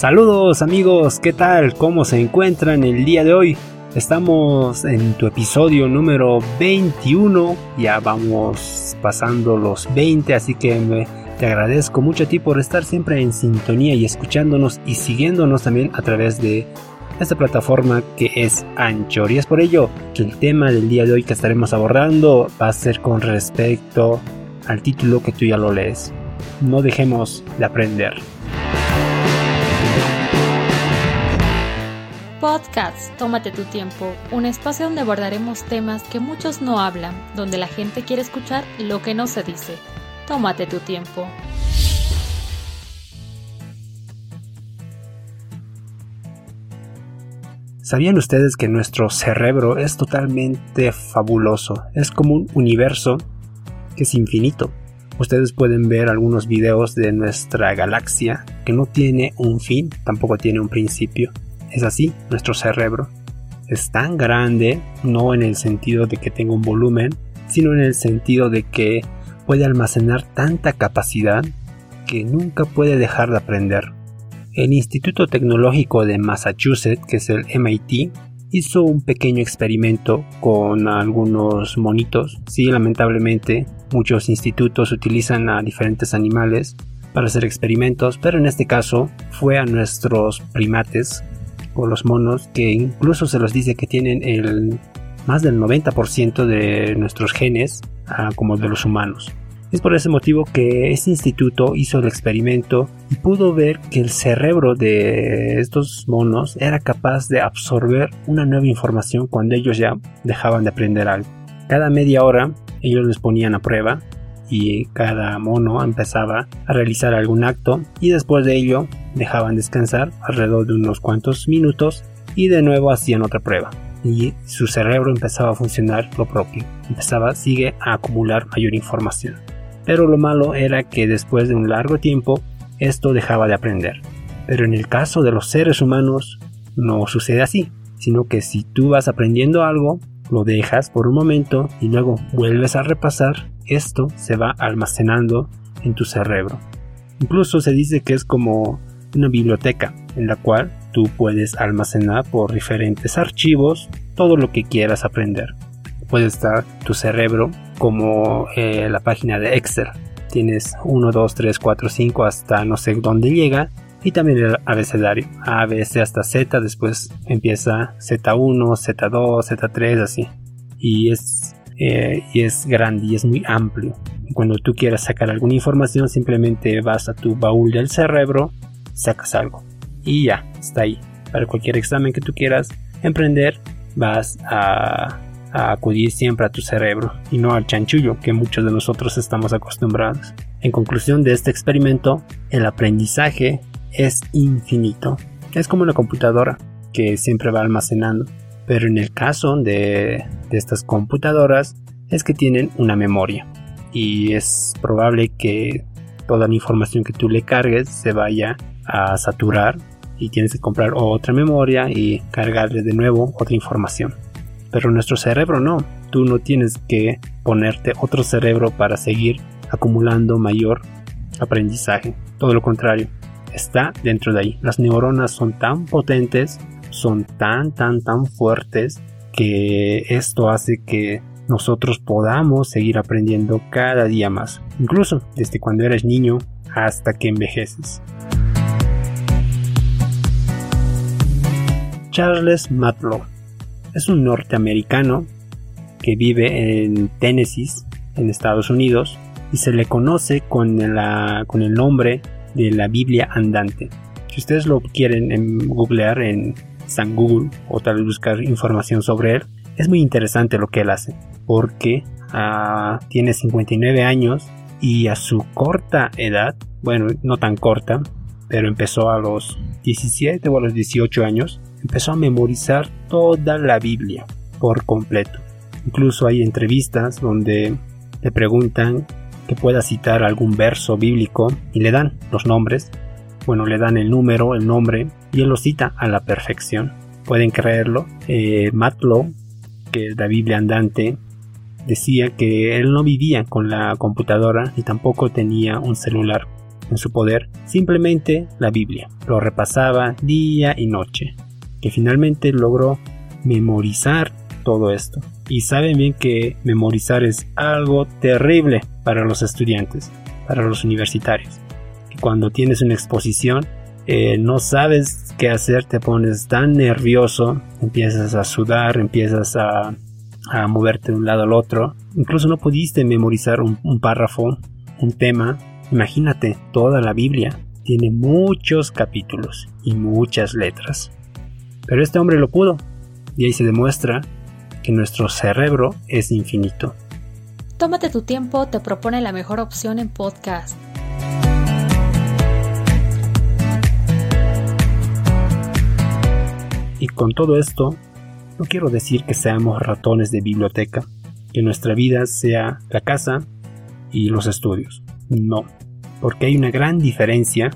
Saludos amigos, ¿qué tal? ¿Cómo se encuentran el día de hoy? Estamos en tu episodio número 21, ya vamos pasando los 20, así que te agradezco mucho a ti por estar siempre en sintonía y escuchándonos y siguiéndonos también a través de esta plataforma que es Anchor. Y es por ello que el tema del día de hoy que estaremos abordando va a ser con respecto al título que tú ya lo lees. No dejemos de aprender. Podcast Tómate tu tiempo, un espacio donde abordaremos temas que muchos no hablan, donde la gente quiere escuchar lo que no se dice. Tómate tu tiempo. ¿Sabían ustedes que nuestro cerebro es totalmente fabuloso? Es como un universo que es infinito. Ustedes pueden ver algunos videos de nuestra galaxia que no tiene un fin, tampoco tiene un principio. Es así, nuestro cerebro es tan grande, no en el sentido de que tenga un volumen, sino en el sentido de que puede almacenar tanta capacidad que nunca puede dejar de aprender. El Instituto Tecnológico de Massachusetts, que es el MIT, hizo un pequeño experimento con algunos monitos. Sí, lamentablemente muchos institutos utilizan a diferentes animales para hacer experimentos, pero en este caso fue a nuestros primates o los monos que incluso se los dice que tienen el más del 90% de nuestros genes ah, como de los humanos. Es por ese motivo que este instituto hizo el experimento y pudo ver que el cerebro de estos monos era capaz de absorber una nueva información cuando ellos ya dejaban de aprender algo. Cada media hora ellos les ponían a prueba y cada mono empezaba a realizar algún acto y después de ello dejaban descansar alrededor de unos cuantos minutos y de nuevo hacían otra prueba y su cerebro empezaba a funcionar lo propio, empezaba sigue a acumular mayor información. Pero lo malo era que después de un largo tiempo esto dejaba de aprender. Pero en el caso de los seres humanos no sucede así, sino que si tú vas aprendiendo algo, lo dejas por un momento y luego vuelves a repasar, esto se va almacenando en tu cerebro. Incluso se dice que es como una biblioteca en la cual tú puedes almacenar por diferentes archivos todo lo que quieras aprender. Puede estar tu cerebro como eh, la página de Excel. Tienes 1, 2, 3, 4, 5 hasta no sé dónde llega. Y también el abecedario. A, B, C hasta Z. Después empieza Z1, Z2, Z3, así. Y es, eh, y es grande y es muy amplio. cuando tú quieras sacar alguna información, simplemente vas a tu baúl del cerebro, sacas algo. Y ya, está ahí. Para cualquier examen que tú quieras emprender, vas a acudir siempre a tu cerebro y no al chanchullo que muchos de nosotros estamos acostumbrados. En conclusión de este experimento, el aprendizaje es infinito. Es como una computadora que siempre va almacenando. Pero en el caso de, de estas computadoras es que tienen una memoria. Y es probable que toda la información que tú le cargues se vaya a saturar y tienes que comprar otra memoria y cargarle de nuevo otra información. Pero nuestro cerebro no. Tú no tienes que ponerte otro cerebro para seguir acumulando mayor aprendizaje. Todo lo contrario, está dentro de ahí. Las neuronas son tan potentes, son tan, tan, tan fuertes que esto hace que nosotros podamos seguir aprendiendo cada día más. Incluso desde cuando eres niño hasta que envejeces. Charles Matlow es un norteamericano que vive en Tennessee, en Estados Unidos, y se le conoce con, el nombre de la Biblia andante. Si ustedes lo quieren googlear en San Google o tal vez buscar información sobre él, es muy interesante lo que él hace, porque ah, tiene 59 años y a su corta edad, bueno, no tan corta, pero empezó a los 17 o a los 18 años, empezó a memorizar toda la Biblia por completo. Incluso hay entrevistas donde le preguntan que pueda citar algún verso bíblico y le dan los nombres bueno, le dan el número, el nombre, y él lo cita a la perfección. Pueden creerlo. Eh, Matlow, que es la Biblia andante, decía que él no vivía con la computadora y tampoco tenía un celular en su poder, simplemente la Biblia. Lo repasaba día y noche, que finalmente logró memorizar todo esto. Y saben bien que memorizar es algo terrible para los estudiantes, para los universitarios. Que cuando tienes una exposición, eh, no sabes qué hacer, te pones tan nervioso, empiezas a sudar, empiezas a, a moverte de un lado al otro. Incluso no pudiste memorizar un párrafo, un tema. Imagínate, toda la Biblia tiene muchos capítulos y muchas letras. Pero este hombre lo pudo, y ahí se demuestra que nuestro cerebro es infinito. Tómate tu tiempo te propone la mejor opción en podcast. Y con todo esto, no quiero decir que seamos ratones de biblioteca, que nuestra vida sea la casa y los estudios. No, porque hay una gran diferencia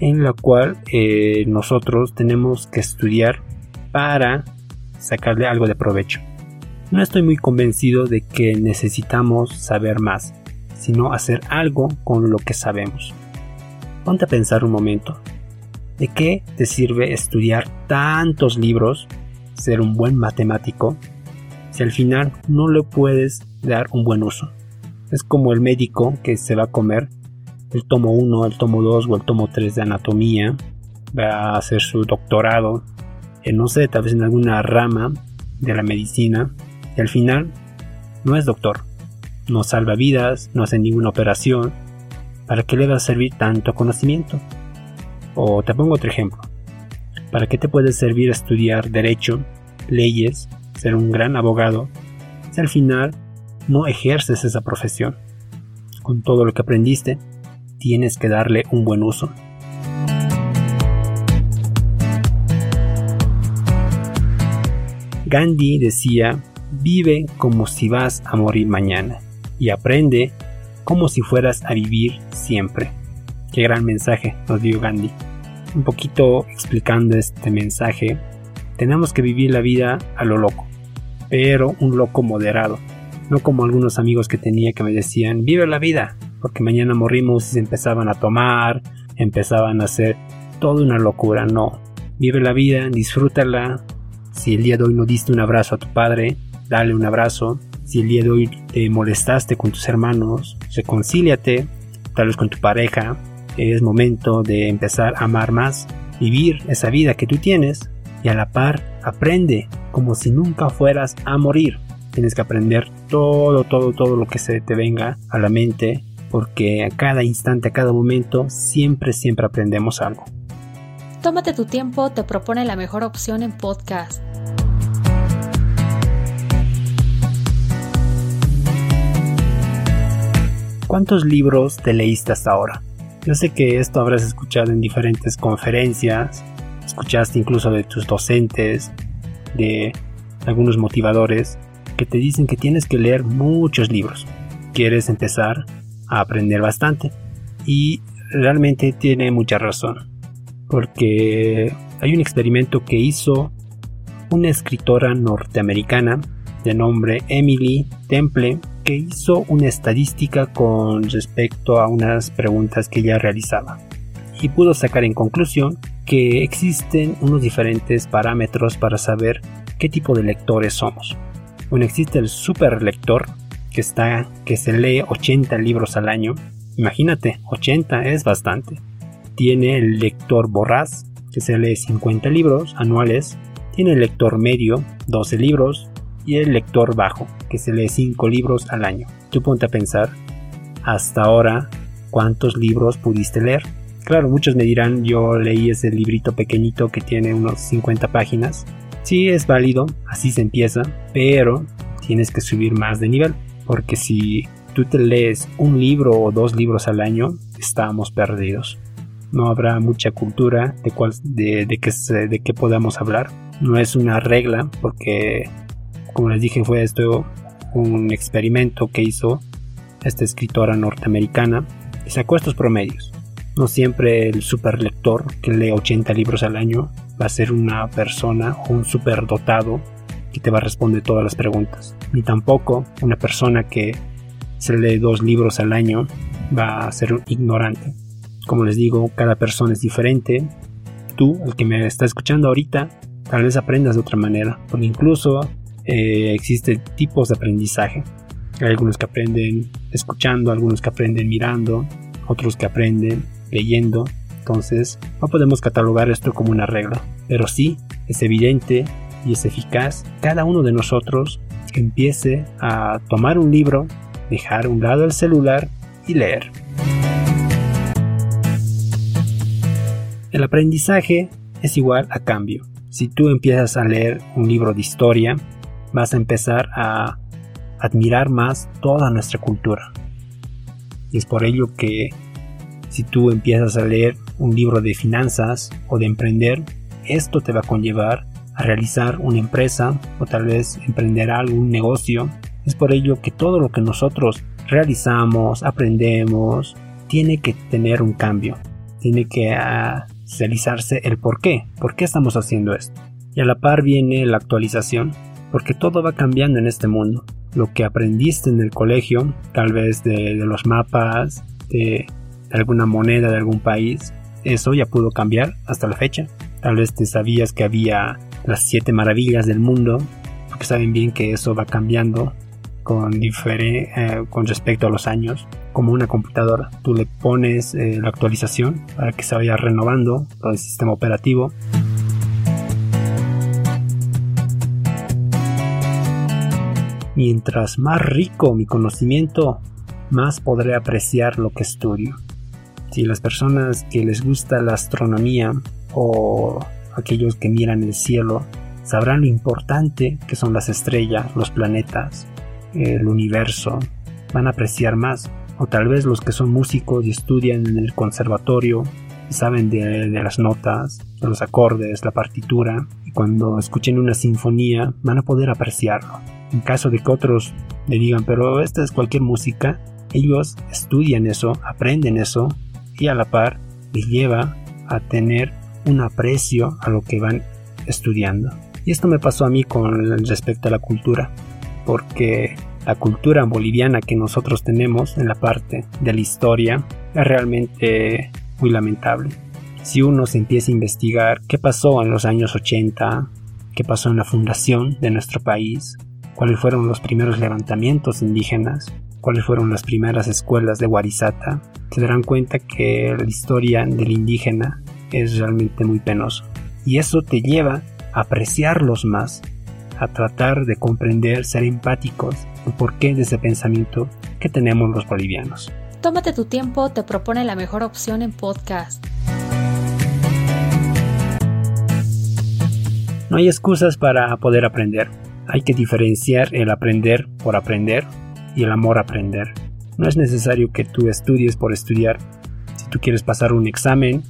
en la cual eh, nosotros tenemos que estudiar para sacarle algo de provecho. No estoy muy convencido de que necesitamos saber más, sino hacer algo con lo que sabemos. Ponte a pensar un momento. ¿De qué te sirve estudiar tantos libros, ser un buen matemático, si al final no le puedes dar un buen uso? Es como el médico que se va a comer el tomo 1, el tomo 2 o el tomo 3 de anatomía, va a hacer su doctorado, en no sé, tal vez en alguna rama de la medicina, y al final no es doctor, no salva vidas, no hace ninguna operación. ¿Para qué le va a servir tanto conocimiento? O te pongo otro ejemplo. ¿Para qué te puede servir estudiar derecho, leyes, ser un gran abogado, si al final no ejerces esa profesión? Con todo lo que aprendiste, tienes que darle un buen uso. Gandhi decía Vive como si vas a morir mañana y aprende como si fueras a vivir siempre. Qué gran mensaje nos dio Gandhi. Un poquito explicando este mensaje, tenemos que vivir la vida a lo loco, pero un loco moderado, no como algunos amigos que tenía que me decían, vive la vida, porque mañana morimos y se empezaban a tomar, empezaban a hacer toda una locura, no. Vive la vida, disfrútala. Si el día de hoy no diste un abrazo a tu padre, dale un abrazo. Si el día de hoy te molestaste con tus hermanos, reconcíliate, tal vez con tu pareja. Es momento de empezar a amar más, vivir esa vida que tú tienes y a la par aprende como si nunca fueras a morir. Tienes que aprender todo, todo, todo lo que se te venga a la mente porque a cada instante, a cada momento, siempre, siempre aprendemos algo. Tómate tu tiempo, te propone la mejor opción en podcast. ¿Cuántos libros te leíste hasta ahora? Yo sé que esto habrás escuchado en diferentes conferencias, escuchaste incluso de tus docentes, de algunos motivadores, que te dicen que tienes que leer muchos libros. ¿Quieres empezar aprender bastante? Y realmente tiene mucha razón, porque hay un experimento que hizo una escritora norteamericana de nombre Emily Temple que hizo una estadística con respecto a unas preguntas que ella realizaba y pudo sacar en conclusión que existen unos diferentes parámetros para saber qué tipo de lectores somos. Bueno, existe el super lector que está que se lee 80 libros al año. Imagínate, 80 es bastante. Tiene el lector voraz que se lee 50 libros anuales. Tiene el lector medio, 12 libros, y el lector bajo, que se lee 5 libros al año. Tú ponte a pensar, hasta ahora, ¿cuántos libros pudiste leer? Claro, muchos me dirán, yo leí ese librito pequeñito que tiene unos 50 páginas. Sí, es válido, así se empieza, pero tienes que subir más de nivel, porque si tú te lees un libro o dos libros al año, estamos perdidos. No habrá mucha cultura de, cuál, de, de, que, de que podamos hablar. No es una regla, porque como les dije, fue esto un experimento que hizo esta escritora norteamericana y sacó estos promedios. No siempre el super lector que lee 80 libros al año va a ser una persona o un super dotado que te va a responder todas las preguntas. Ni tampoco una persona que se lee dos libros al año va a ser un ignorante. Como les digo, cada persona es diferente. Tú, el que me está escuchando ahorita, tal vez aprendas de otra manera. Porque incluso eh, existen tipos de aprendizaje. Hay algunos que aprenden escuchando, algunos que aprenden mirando, otros que aprenden leyendo. Entonces, no podemos catalogar esto como una regla. Pero sí, es evidente y es eficaz cada uno de nosotros empiece a tomar un libro, dejar un lado el celular y leer. El aprendizaje es igual a cambio. Si tú empiezas a leer un libro de historia, vas a empezar a admirar más toda nuestra cultura. Y es por ello que si tú empiezas a leer un libro de finanzas o de emprender, esto te va a conllevar realizar una empresa o tal vez emprender algún negocio. Es por ello que todo lo que nosotros realizamos, aprendemos, tiene que tener un cambio. Tiene que ah, realizarse el por qué. ¿Por qué estamos haciendo esto? Y a la par viene la actualización, porque todo va cambiando en este mundo. Lo que aprendiste en el colegio, tal vez de, los mapas, de, alguna moneda de algún país, eso ya pudo cambiar hasta la fecha. Tal vez te sabías que había las siete maravillas del mundo, porque saben bien que eso va cambiando con, eh, con respecto a los años. Como una computadora, tú le pones eh, la actualización para que se vaya renovando el sistema operativo. Mientras más rico mi conocimiento, más podré apreciar lo que estudio. Si las personas que les gusta la astronomía o aquellos que miran el cielo sabrán lo importante que son las estrellas, los planetas, el universo, van a apreciar más. O tal vez los que son músicos y estudian en el conservatorio y saben de, de las notas, de los acordes, la partitura, y cuando escuchen una sinfonía van a poder apreciarlo. En caso de que otros le digan, pero esta es cualquier música, ellos estudian eso, aprenden eso y a la par les lleva a tener un aprecio a lo que van estudiando. Y esto me pasó a mí con respecto a la cultura, porque la cultura boliviana que nosotros tenemos en la parte de la historia es realmente muy lamentable. Si uno se empieza a investigar qué pasó en los años 80, qué pasó en la fundación de nuestro país, cuáles fueron los primeros levantamientos indígenas, cuáles fueron las primeras escuelas de Guarizata, se darán cuenta que la historia del indígena es realmente muy penoso. Y eso te lleva a apreciarlos más, a tratar de comprender, ser empáticos el porqué de ese pensamiento que tenemos los bolivianos. Tómate tu tiempo, te propone la mejor opción en podcast. No hay excusas para poder aprender. Hay que diferenciar el aprender por aprender y el amor a aprender. No es necesario que tú estudies por estudiar. Si tú quieres pasar un examen,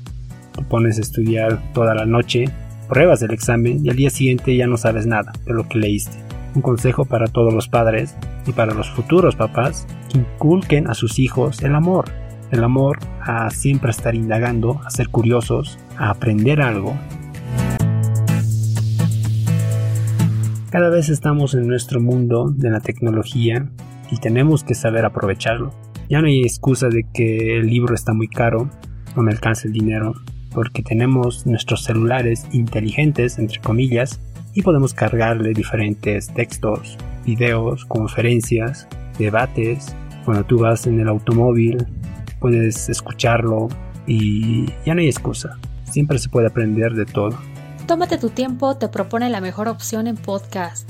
te pones a estudiar toda la noche, pruebas el examen y al día siguiente ya no sabes nada de lo que leíste. Un consejo para todos los padres y para los futuros papás, que inculquen a sus hijos el amor. El amor a siempre estar indagando, a ser curiosos, a aprender algo. Cada vez estamos en nuestro mundo de la tecnología y tenemos que saber aprovecharlo. Ya no hay excusa de que el libro está muy caro, no me alcanza el dinero, porque tenemos nuestros celulares inteligentes, entre comillas, y podemos cargarle diferentes textos, videos, conferencias, debates. Cuando tú vas en el automóvil, puedes escucharlo y ya no hay excusa. Siempre se puede aprender de todo. Tómate tu tiempo, te propone la mejor opción en podcast.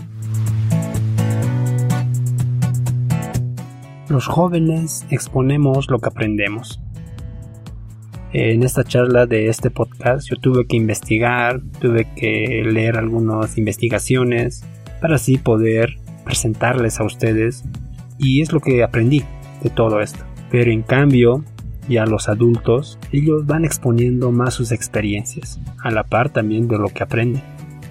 Los jóvenes exponemos lo que aprendemos. En esta charla de este podcast yo tuve que investigar, tuve que leer algunas investigaciones para así poder presentarles a ustedes y es lo que aprendí de todo esto. Pero en cambio, ya los adultos, ellos van exponiendo más sus experiencias, a la par también de lo que aprenden.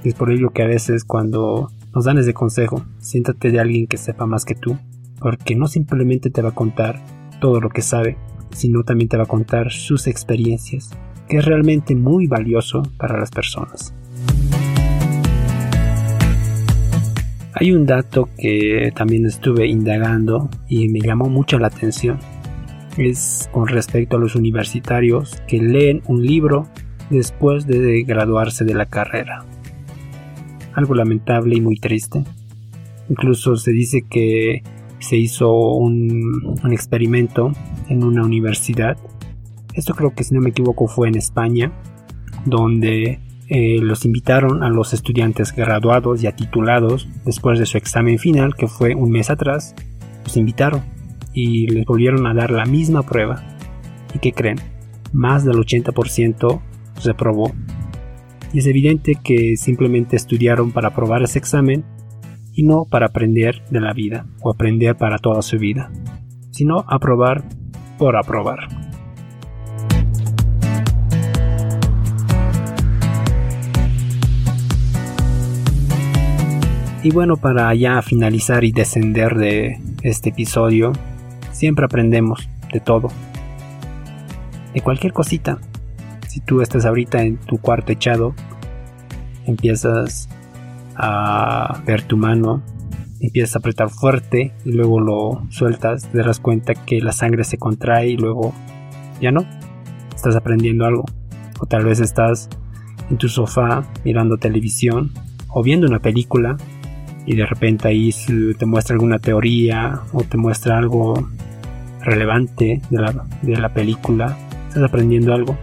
Es por ello que a veces cuando nos dan ese consejo, siéntate de alguien que sepa más que tú, porque no simplemente te va a contar todo lo que sabe, sino también te va a contar sus experiencias, que es realmente muy valioso para las personas. Hay un dato que también estuve indagando y me llamó mucho la atención. Es con respecto a los universitarios que leen un libro después de graduarse de la carrera. Algo lamentable y muy triste. Incluso se dice que se hizo un, experimento en una universidad. Esto creo que si no me equivoco fue en España, donde eh, los invitaron a los estudiantes graduados ya titulados después de su examen final, que fue un mes atrás. Los invitaron y les volvieron a dar la misma prueba. ¿Y qué creen? Más del 80% se aprobó. Y es evidente que simplemente estudiaron para aprobar ese examen y no para aprender de la vida o aprender para toda su vida, sino aprobar por aprobar. Y bueno, para ya finalizar y descender de este episodio, siempre aprendemos de todo. De cualquier cosita. Si tú estás ahorita en tu cuarto echado, empiezas a ver tu mano, empiezas a apretar fuerte y luego lo sueltas, te das cuenta que la sangre se contrae y luego ya no. Estás aprendiendo algo. O tal vez estás en tu sofá mirando televisión o viendo una película y de repente ahí te muestra alguna teoría o te muestra algo relevante de la, de la película. Estás aprendiendo algo.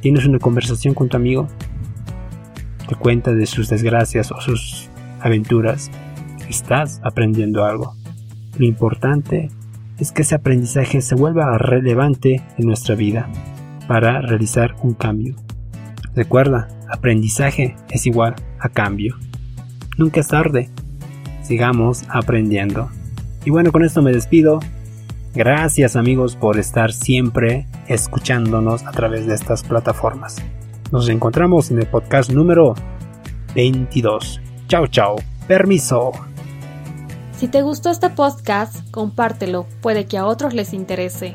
Tienes una conversación con tu amigo cuenta de sus desgracias o sus aventuras, estás aprendiendo algo. Lo importante es que ese aprendizaje se vuelva relevante en nuestra vida para realizar un cambio. Recuerda, aprendizaje es igual a cambio. Nunca es tarde. Sigamos aprendiendo. Y bueno, con esto me despido. Gracias amigos por estar siempre escuchándonos a través de estas plataformas. Nos encontramos en el podcast número 22. Chao, chao. Permiso. Si te gustó este podcast, compártelo, puede que a otros les interese.